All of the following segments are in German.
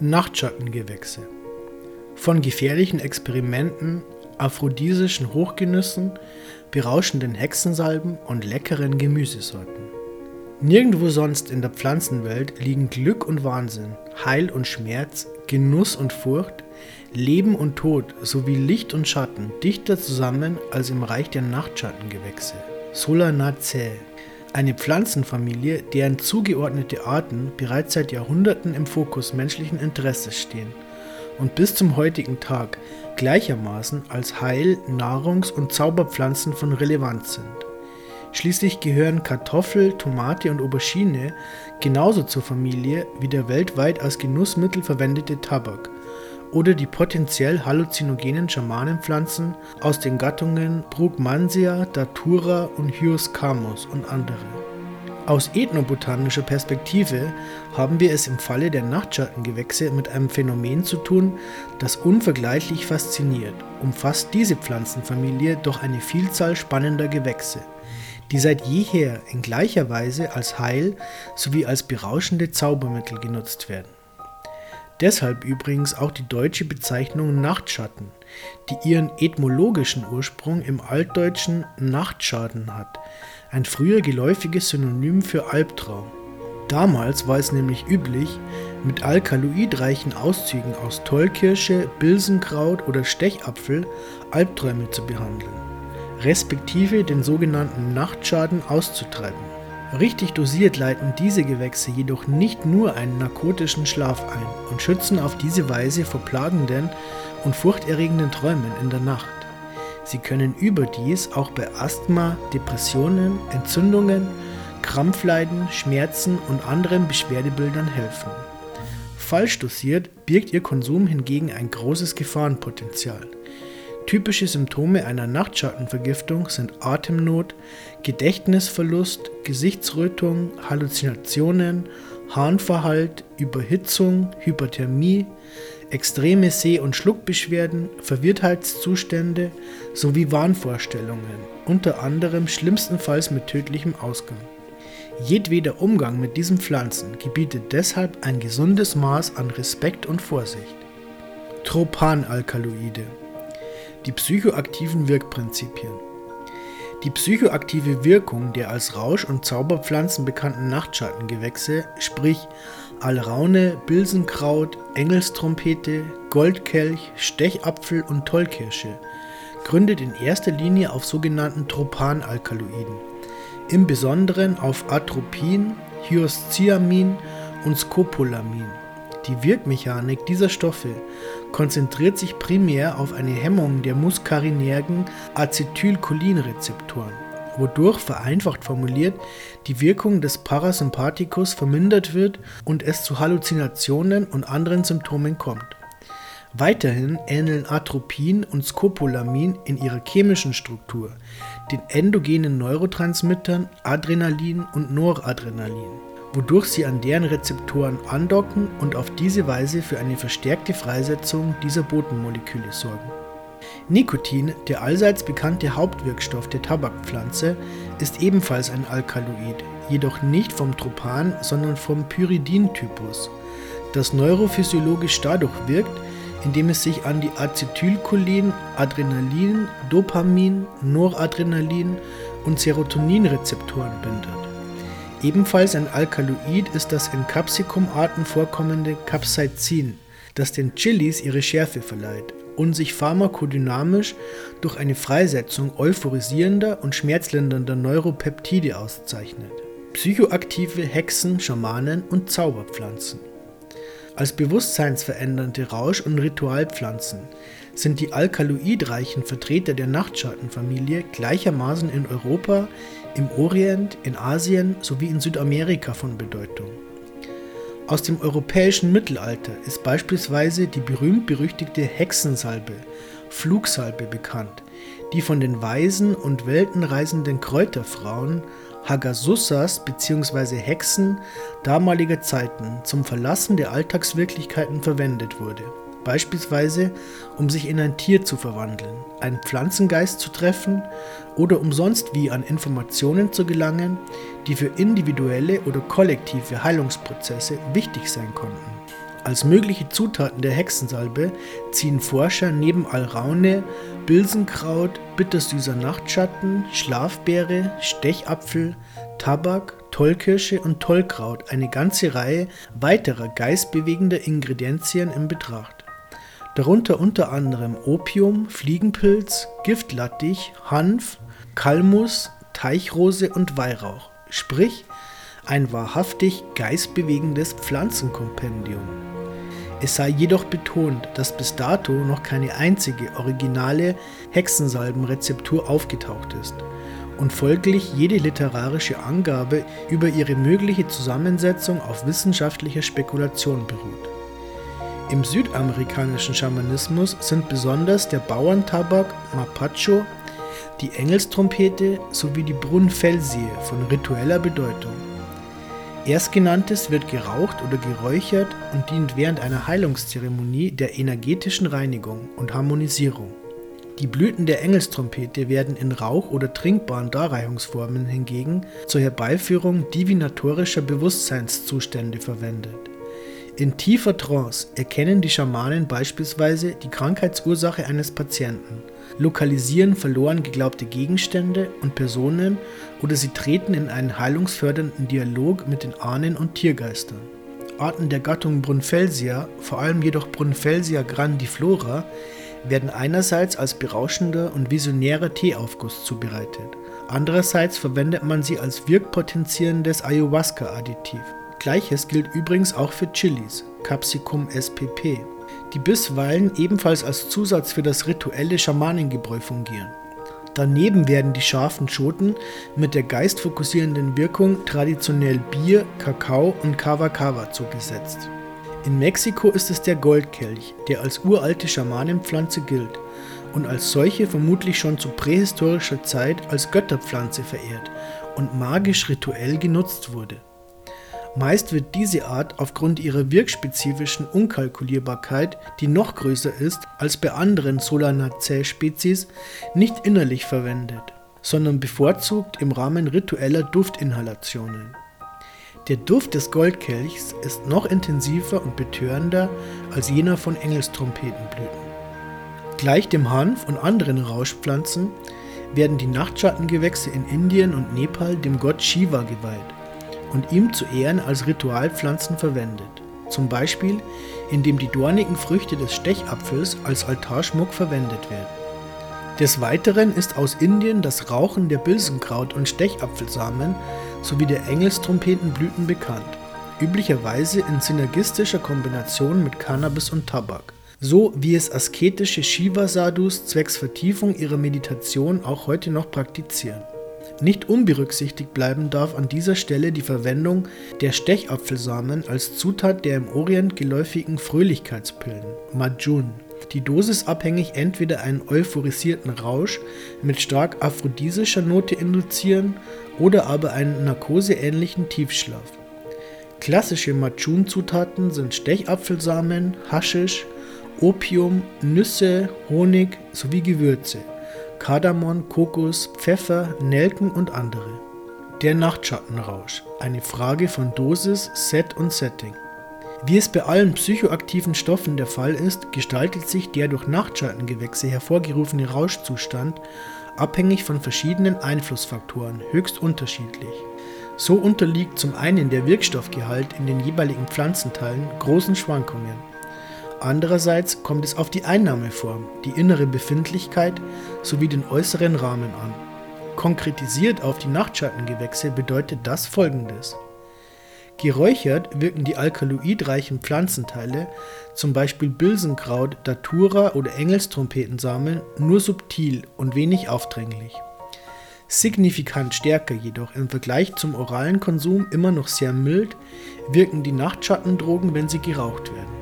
Nachtschattengewächse. Von gefährlichen Experimenten, aphrodisischen Hochgenüssen, berauschenden Hexensalben und leckeren Gemüsesorten. Nirgendwo sonst in der Pflanzenwelt liegen Glück und Wahnsinn, Heil und Schmerz, Genuss und Furcht, Leben und Tod sowie Licht und Schatten dichter zusammen als im Reich der Nachtschattengewächse. Solanaceae. Eine Pflanzenfamilie, deren zugeordnete Arten bereits seit Jahrhunderten im Fokus menschlichen Interesses stehen und bis zum heutigen Tag gleichermaßen als Heil-, Nahrungs- und Zauberpflanzen von Relevanz sind. Schließlich gehören Kartoffel, Tomate und Aubergine genauso zur Familie wie der weltweit als Genussmittel verwendete Tabak oder die potenziell halluzinogenen Schamanenpflanzen aus den Gattungen Brugmansia, Datura und Hyoscamos und andere. Aus ethnobotanischer Perspektive haben wir es im Falle der Nachtschattengewächse mit einem Phänomen zu tun, das unvergleichlich fasziniert, umfasst diese Pflanzenfamilie doch eine Vielzahl spannender Gewächse die seit jeher in gleicher Weise als Heil- sowie als berauschende Zaubermittel genutzt werden. Deshalb übrigens auch die deutsche Bezeichnung Nachtschatten, die ihren etymologischen Ursprung im altdeutschen Nachtschaden hat, ein früher geläufiges Synonym für Albtraum. Damals war es nämlich üblich, mit alkaloidreichen Auszügen aus Tollkirsche, Bilsenkraut oder Stechapfel Albträume zu behandeln respektive den sogenannten Nachtschaden auszutreiben. Richtig dosiert leiten diese Gewächse jedoch nicht nur einen narkotischen Schlaf ein und schützen auf diese Weise vor plagenden und furchterregenden Träumen in der Nacht. Sie können überdies auch bei Asthma, Depressionen, Entzündungen, Krampfleiden, Schmerzen und anderen Beschwerdebildern helfen. Falsch dosiert birgt ihr Konsum hingegen ein großes Gefahrenpotenzial. Typische Symptome einer Nachtschattenvergiftung sind Atemnot, Gedächtnisverlust, Gesichtsrötung, Halluzinationen, Harnverhalt, Überhitzung, Hyperthermie, extreme Seh- und Schluckbeschwerden, Verwirrtheitszustände sowie Wahnvorstellungen, unter anderem schlimmstenfalls mit tödlichem Ausgang. Jedweder Umgang mit diesen Pflanzen gebietet deshalb ein gesundes Maß an Respekt und Vorsicht. Tropanalkaloide die psychoaktiven Wirkprinzipien. Die psychoaktive Wirkung der als Rausch- und Zauberpflanzen bekannten Nachtschattengewächse, sprich Alraune, Bilsenkraut, Engelstrompete, Goldkelch, Stechapfel und Tollkirsche, gründet in erster Linie auf sogenannten Tropanalkaloiden, im Besonderen auf Atropin, Hyoscyamin und Scopolamin. Die Wirkmechanik dieser Stoffe konzentriert sich primär auf eine Hemmung der muskarinergen Acetylcholinrezeptoren, wodurch vereinfacht formuliert die Wirkung des Parasympathikus vermindert wird und es zu Halluzinationen und anderen Symptomen kommt. Weiterhin ähneln Atropin und Scopolamin in ihrer chemischen Struktur den endogenen Neurotransmittern Adrenalin und Noradrenalin wodurch sie an deren Rezeptoren andocken und auf diese Weise für eine verstärkte Freisetzung dieser Botenmoleküle sorgen. Nikotin, der allseits bekannte Hauptwirkstoff der Tabakpflanze, ist ebenfalls ein Alkaloid, jedoch nicht vom Tropan, sondern vom Pyridin-Typus, das neurophysiologisch dadurch wirkt, indem es sich an die Acetylcholin, Adrenalin, Dopamin, Noradrenalin und Serotoninrezeptoren bindet. Ebenfalls ein Alkaloid ist das in Capsicum-Arten vorkommende Capsaicin, das den Chilis ihre Schärfe verleiht und sich pharmakodynamisch durch eine Freisetzung euphorisierender und schmerzlindernder Neuropeptide auszeichnet. Psychoaktive Hexen, Schamanen und Zauberpflanzen. Als bewusstseinsverändernde Rausch- und Ritualpflanzen sind die alkaloidreichen Vertreter der Nachtschattenfamilie gleichermaßen in Europa, im Orient, in Asien sowie in Südamerika von Bedeutung. Aus dem europäischen Mittelalter ist beispielsweise die berühmt-berüchtigte Hexensalbe, Flugsalbe bekannt, die von den weisen und weltenreisenden Kräuterfrauen Hagasussas bzw. Hexen damaliger Zeiten zum Verlassen der Alltagswirklichkeiten verwendet wurde beispielsweise um sich in ein Tier zu verwandeln, einen Pflanzengeist zu treffen oder um sonst wie an Informationen zu gelangen, die für individuelle oder kollektive Heilungsprozesse wichtig sein konnten. Als mögliche Zutaten der Hexensalbe ziehen Forscher neben Alraune, Bilsenkraut, bittersüßer Nachtschatten, Schlafbeere, Stechapfel, Tabak, Tollkirsche und Tollkraut eine ganze Reihe weiterer geistbewegender Ingredienzien in Betracht. Darunter unter anderem Opium, Fliegenpilz, Giftlattich, Hanf, Kalmus, Teichrose und Weihrauch, sprich ein wahrhaftig geistbewegendes Pflanzenkompendium. Es sei jedoch betont, dass bis dato noch keine einzige originale Hexensalbenrezeptur aufgetaucht ist und folglich jede literarische Angabe über ihre mögliche Zusammensetzung auf wissenschaftlicher Spekulation beruht. Im südamerikanischen Schamanismus sind besonders der Bauerntabak Mapacho, die Engelstrompete sowie die Brunnenfelsie von ritueller Bedeutung. Erstgenanntes wird geraucht oder geräuchert und dient während einer Heilungszeremonie der energetischen Reinigung und Harmonisierung. Die Blüten der Engelstrompete werden in Rauch- oder trinkbaren Darreichungsformen hingegen zur Herbeiführung divinatorischer Bewusstseinszustände verwendet. In tiefer Trance erkennen die Schamanen beispielsweise die Krankheitsursache eines Patienten, lokalisieren verloren geglaubte Gegenstände und Personen oder sie treten in einen heilungsfördernden Dialog mit den Ahnen und Tiergeistern. Arten der Gattung Brunfelsia, vor allem jedoch Brunfelsia grandiflora, werden einerseits als berauschender und visionärer Teeaufguss zubereitet, andererseits verwendet man sie als wirkpotenzierendes Ayahuasca-Additiv. Gleiches gilt übrigens auch für Chilis, Capsicum spp, die bisweilen ebenfalls als Zusatz für das rituelle Schamanengebräu fungieren. Daneben werden die scharfen Schoten mit der geistfokussierenden Wirkung traditionell Bier, Kakao und Kava Kava zugesetzt. In Mexiko ist es der Goldkelch, der als uralte Schamanenpflanze gilt und als solche vermutlich schon zu prähistorischer Zeit als Götterpflanze verehrt und magisch rituell genutzt wurde. Meist wird diese Art aufgrund ihrer wirkspezifischen Unkalkulierbarkeit, die noch größer ist als bei anderen Solanaceae-Spezies, nicht innerlich verwendet, sondern bevorzugt im Rahmen ritueller Duftinhalationen. Der Duft des Goldkelchs ist noch intensiver und betörender als jener von Engelstrompetenblüten. Gleich dem Hanf und anderen Rauschpflanzen werden die Nachtschattengewächse in Indien und Nepal dem Gott Shiva geweiht und ihm zu Ehren als Ritualpflanzen verwendet. Zum Beispiel, indem die dornigen Früchte des Stechapfels als Altarschmuck verwendet werden. Des Weiteren ist aus Indien das Rauchen der Bilsenkraut- und Stechapfelsamen sowie der Engelstrompetenblüten bekannt, üblicherweise in synergistischer Kombination mit Cannabis und Tabak, so wie es asketische Shiva-Sadhus zwecks Vertiefung ihrer Meditation auch heute noch praktizieren. Nicht unberücksichtigt bleiben darf an dieser Stelle die Verwendung der Stechapfelsamen als Zutat der im Orient geläufigen Fröhlichkeitspillen Majun, die dosisabhängig entweder einen euphorisierten Rausch mit stark aphrodisischer Note induzieren oder aber einen narkoseähnlichen Tiefschlaf. Klassische Majun-Zutaten sind Stechapfelsamen, Haschisch, Opium, Nüsse, Honig sowie Gewürze. Kardamom, Kokos, Pfeffer, Nelken und andere. Der Nachtschattenrausch. Eine Frage von Dosis, Set und Setting. Wie es bei allen psychoaktiven Stoffen der Fall ist, gestaltet sich der durch Nachtschattengewächse hervorgerufene Rauschzustand abhängig von verschiedenen Einflussfaktoren höchst unterschiedlich. So unterliegt zum einen der Wirkstoffgehalt in den jeweiligen Pflanzenteilen großen Schwankungen. Andererseits kommt es auf die Einnahmeform, die innere Befindlichkeit sowie den äußeren Rahmen an. Konkretisiert auf die Nachtschattengewächse bedeutet das folgendes. Geräuchert wirken die alkaloidreichen Pflanzenteile, zum Beispiel Bilsenkraut, Datura oder Engelstrompetensamen, nur subtil und wenig aufdringlich. Signifikant stärker jedoch im Vergleich zum oralen Konsum immer noch sehr mild wirken die Nachtschattendrogen, wenn sie geraucht werden.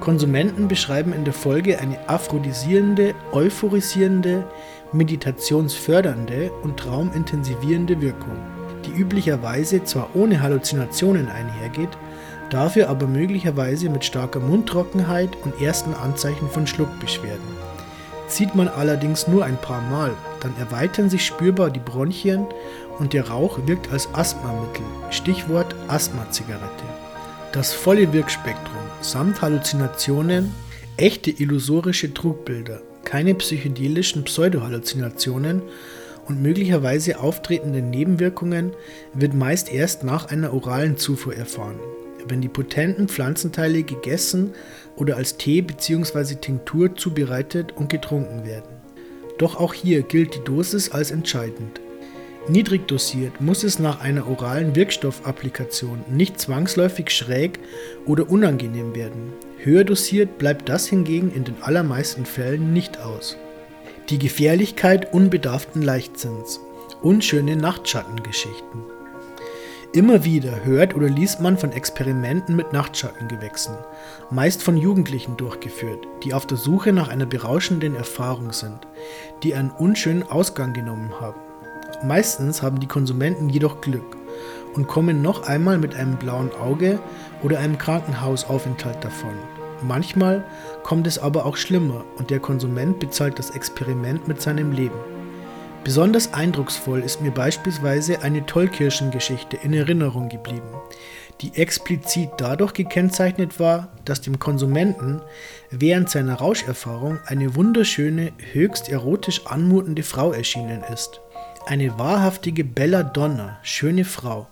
Konsumenten beschreiben in der Folge eine aphrodisierende, euphorisierende, meditationsfördernde und traumintensivierende Wirkung, die üblicherweise zwar ohne Halluzinationen einhergeht, dafür aber möglicherweise mit starker Mundtrockenheit und ersten Anzeichen von Schluckbeschwerden. Zieht man allerdings nur ein paar Mal, dann erweitern sich spürbar die Bronchien und der Rauch wirkt als Asthmamittel, Stichwort Asthma-Zigarette. Das volle Wirkspektrum samt Halluzinationen, echte illusorische Trugbilder, keine psychedelischen Pseudohalluzinationen und möglicherweise auftretende Nebenwirkungen wird meist erst nach einer oralen Zufuhr erfahren, wenn die potenten Pflanzenteile gegessen oder als Tee bzw. Tinktur zubereitet und getrunken werden. Doch auch hier gilt die Dosis als entscheidend. Niedrig dosiert muss es nach einer oralen Wirkstoffapplikation nicht zwangsläufig schräg oder unangenehm werden. Höher dosiert bleibt das hingegen in den allermeisten Fällen nicht aus. Die Gefährlichkeit unbedarften Leichtsinns. Unschöne Nachtschattengeschichten. Immer wieder hört oder liest man von Experimenten mit Nachtschattengewächsen, meist von Jugendlichen durchgeführt, die auf der Suche nach einer berauschenden Erfahrung sind, die einen unschönen Ausgang genommen haben. Meistens haben die Konsumenten jedoch Glück und kommen noch einmal mit einem blauen Auge oder einem Krankenhausaufenthalt davon. Manchmal kommt es aber auch schlimmer und der Konsument bezahlt das Experiment mit seinem Leben. Besonders eindrucksvoll ist mir beispielsweise eine Tollkirschengeschichte in Erinnerung geblieben, die explizit dadurch gekennzeichnet war, dass dem Konsumenten während seiner Rauscherfahrung eine wunderschöne, höchst erotisch anmutende Frau erschienen ist. Eine wahrhaftige Belladonna, schöne Frau,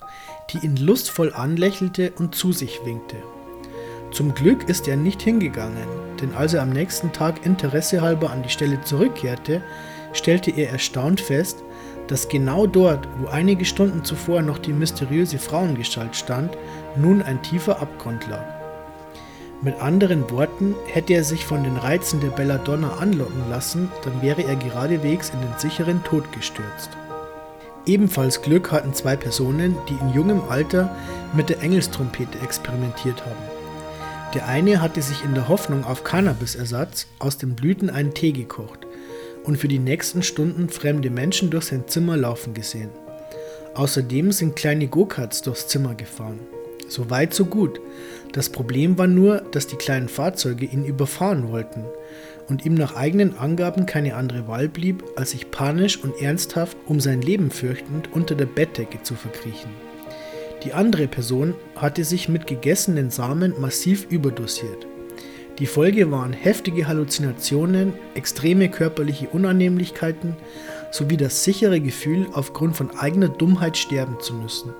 die ihn lustvoll anlächelte und zu sich winkte. Zum Glück ist er nicht hingegangen, denn als er am nächsten Tag interessehalber an die Stelle zurückkehrte, stellte er erstaunt fest, dass genau dort, wo einige Stunden zuvor noch die mysteriöse Frauengestalt stand, nun ein tiefer Abgrund lag. Mit anderen Worten, hätte er sich von den Reizen der Belladonna anlocken lassen, dann wäre er geradewegs in den sicheren Tod gestürzt. Ebenfalls Glück hatten zwei Personen, die in jungem Alter mit der Engelstrompete experimentiert haben. Der eine hatte sich in der Hoffnung auf Cannabisersatz aus den Blüten einen Tee gekocht und für die nächsten Stunden fremde Menschen durch sein Zimmer laufen gesehen. Außerdem sind kleine Go-Karts durchs Zimmer gefahren. So weit, so gut. Das Problem war nur, dass die kleinen Fahrzeuge ihn überfahren wollten und ihm nach eigenen Angaben keine andere Wahl blieb, als sich panisch und ernsthaft um sein Leben fürchtend unter der Bettdecke zu verkriechen. Die andere Person hatte sich mit gegessenen Samen massiv überdosiert. Die Folge waren heftige Halluzinationen, extreme körperliche Unannehmlichkeiten sowie das sichere Gefühl, aufgrund von eigener Dummheit sterben zu müssen.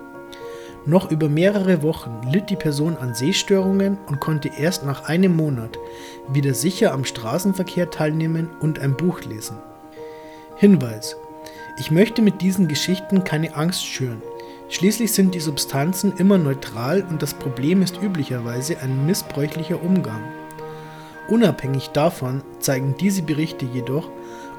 Noch über mehrere Wochen litt die Person an Sehstörungen und konnte erst nach einem Monat wieder sicher am Straßenverkehr teilnehmen und ein Buch lesen. Hinweis: Ich möchte mit diesen Geschichten keine Angst schüren. Schließlich sind die Substanzen immer neutral und das Problem ist üblicherweise ein missbräuchlicher Umgang. Unabhängig davon zeigen diese Berichte jedoch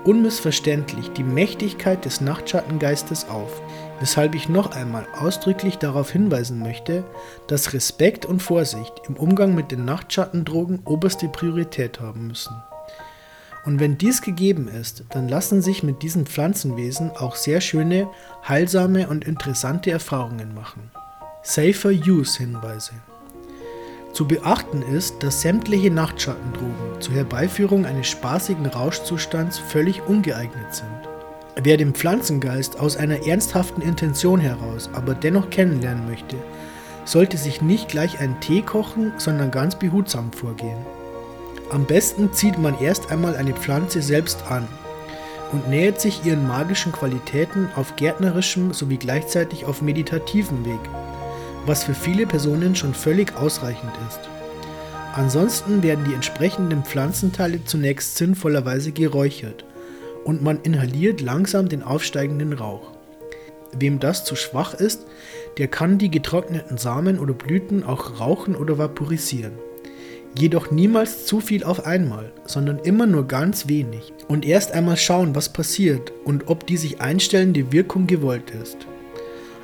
unmissverständlich die Mächtigkeit des Nachtschattengeistes auf, weshalb ich noch einmal ausdrücklich darauf hinweisen möchte, dass Respekt und Vorsicht im Umgang mit den Nachtschattendrogen oberste Priorität haben müssen. Und wenn dies gegeben ist, dann lassen sich mit diesen Pflanzenwesen auch sehr schöne, heilsame und interessante Erfahrungen machen. Safer Use Hinweise zu beachten ist, dass sämtliche Nachtschattendrogen zur Herbeiführung eines spaßigen Rauschzustands völlig ungeeignet sind. Wer den Pflanzengeist aus einer ernsthaften Intention heraus aber dennoch kennenlernen möchte, sollte sich nicht gleich einen Tee kochen, sondern ganz behutsam vorgehen. Am besten zieht man erst einmal eine Pflanze selbst an und nähert sich ihren magischen Qualitäten auf gärtnerischem sowie gleichzeitig auf meditativem Weg was für viele Personen schon völlig ausreichend ist. Ansonsten werden die entsprechenden Pflanzenteile zunächst sinnvollerweise geräuchert und man inhaliert langsam den aufsteigenden Rauch. Wem das zu schwach ist, der kann die getrockneten Samen oder Blüten auch rauchen oder vaporisieren. Jedoch niemals zu viel auf einmal, sondern immer nur ganz wenig und erst einmal schauen, was passiert und ob die sich einstellende Wirkung gewollt ist.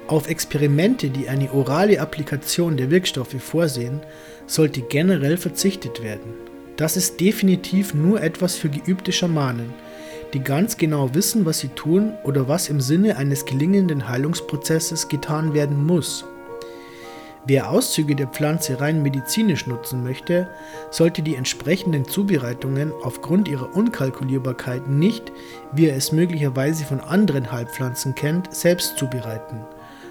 Auf Experimente, die eine orale Applikation der Wirkstoffe vorsehen, sollte generell verzichtet werden. Das ist definitiv nur etwas für geübte Schamanen, die ganz genau wissen, was sie tun oder was im Sinne eines gelingenden Heilungsprozesses getan werden muss. Wer Auszüge der Pflanze rein medizinisch nutzen möchte, sollte die entsprechenden Zubereitungen aufgrund ihrer Unkalkulierbarkeit nicht, wie er es möglicherweise von anderen Heilpflanzen kennt, selbst zubereiten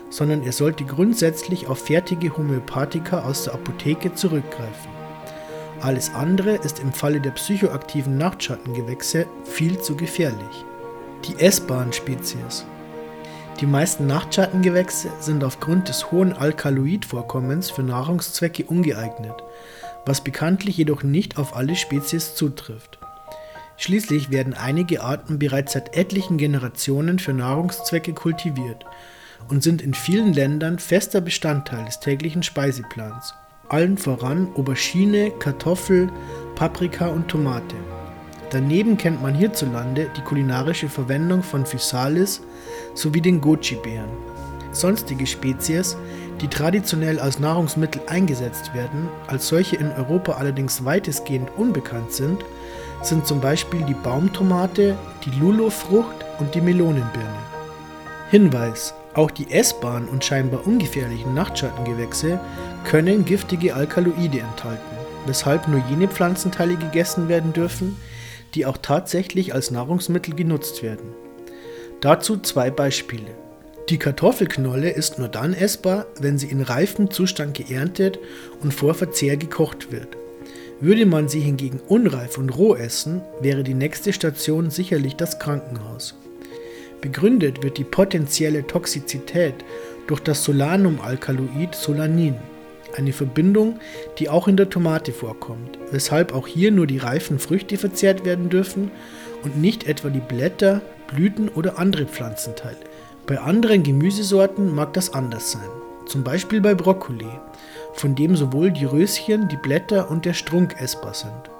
sondern er sollte grundsätzlich auf fertige Homöopathika aus der Apotheke zurückgreifen. Alles andere ist im Falle der psychoaktiven Nachtschattengewächse viel zu gefährlich. Die essbaren Spezies. Die meisten Nachtschattengewächse sind aufgrund des hohen Alkaloidvorkommens für Nahrungszwecke ungeeignet, was bekanntlich jedoch nicht auf alle Spezies zutrifft. Schließlich werden einige Arten bereits seit etlichen Generationen für Nahrungszwecke kultiviert und sind in vielen Ländern fester Bestandteil des täglichen Speiseplans, allen voran Aubergine, Kartoffel, Paprika und Tomate. Daneben kennt man hierzulande die kulinarische Verwendung von Physalis sowie den Goji-Beeren. Sonstige Spezies, die traditionell als Nahrungsmittel eingesetzt werden, als solche in Europa allerdings weitestgehend unbekannt sind, sind zum Beispiel die Baumtomate, die Lulofrucht und die Melonenbirne. Hinweis: Auch die essbaren und scheinbar ungefährlichen Nachtschattengewächse können giftige Alkaloide enthalten, weshalb nur jene Pflanzenteile gegessen werden dürfen, die auch tatsächlich als Nahrungsmittel genutzt werden. Dazu zwei Beispiele. Die Kartoffelknolle ist nur dann essbar, wenn sie in reifem Zustand geerntet und vor Verzehr gekocht wird. Würde man sie hingegen unreif und roh essen, wäre die nächste Station sicherlich das Krankenhaus. Begründet wird die potenzielle Toxizität durch das Solanum-Alkaloid Solanin, eine Verbindung, die auch in der Tomate vorkommt, weshalb auch hier nur die reifen Früchte verzehrt werden dürfen und nicht etwa die Blätter, Blüten oder andere Pflanzenteile. Bei anderen Gemüsesorten mag das anders sein, zum Beispiel bei Brokkoli, von dem sowohl die Röschen, die Blätter und der Strunk essbar sind.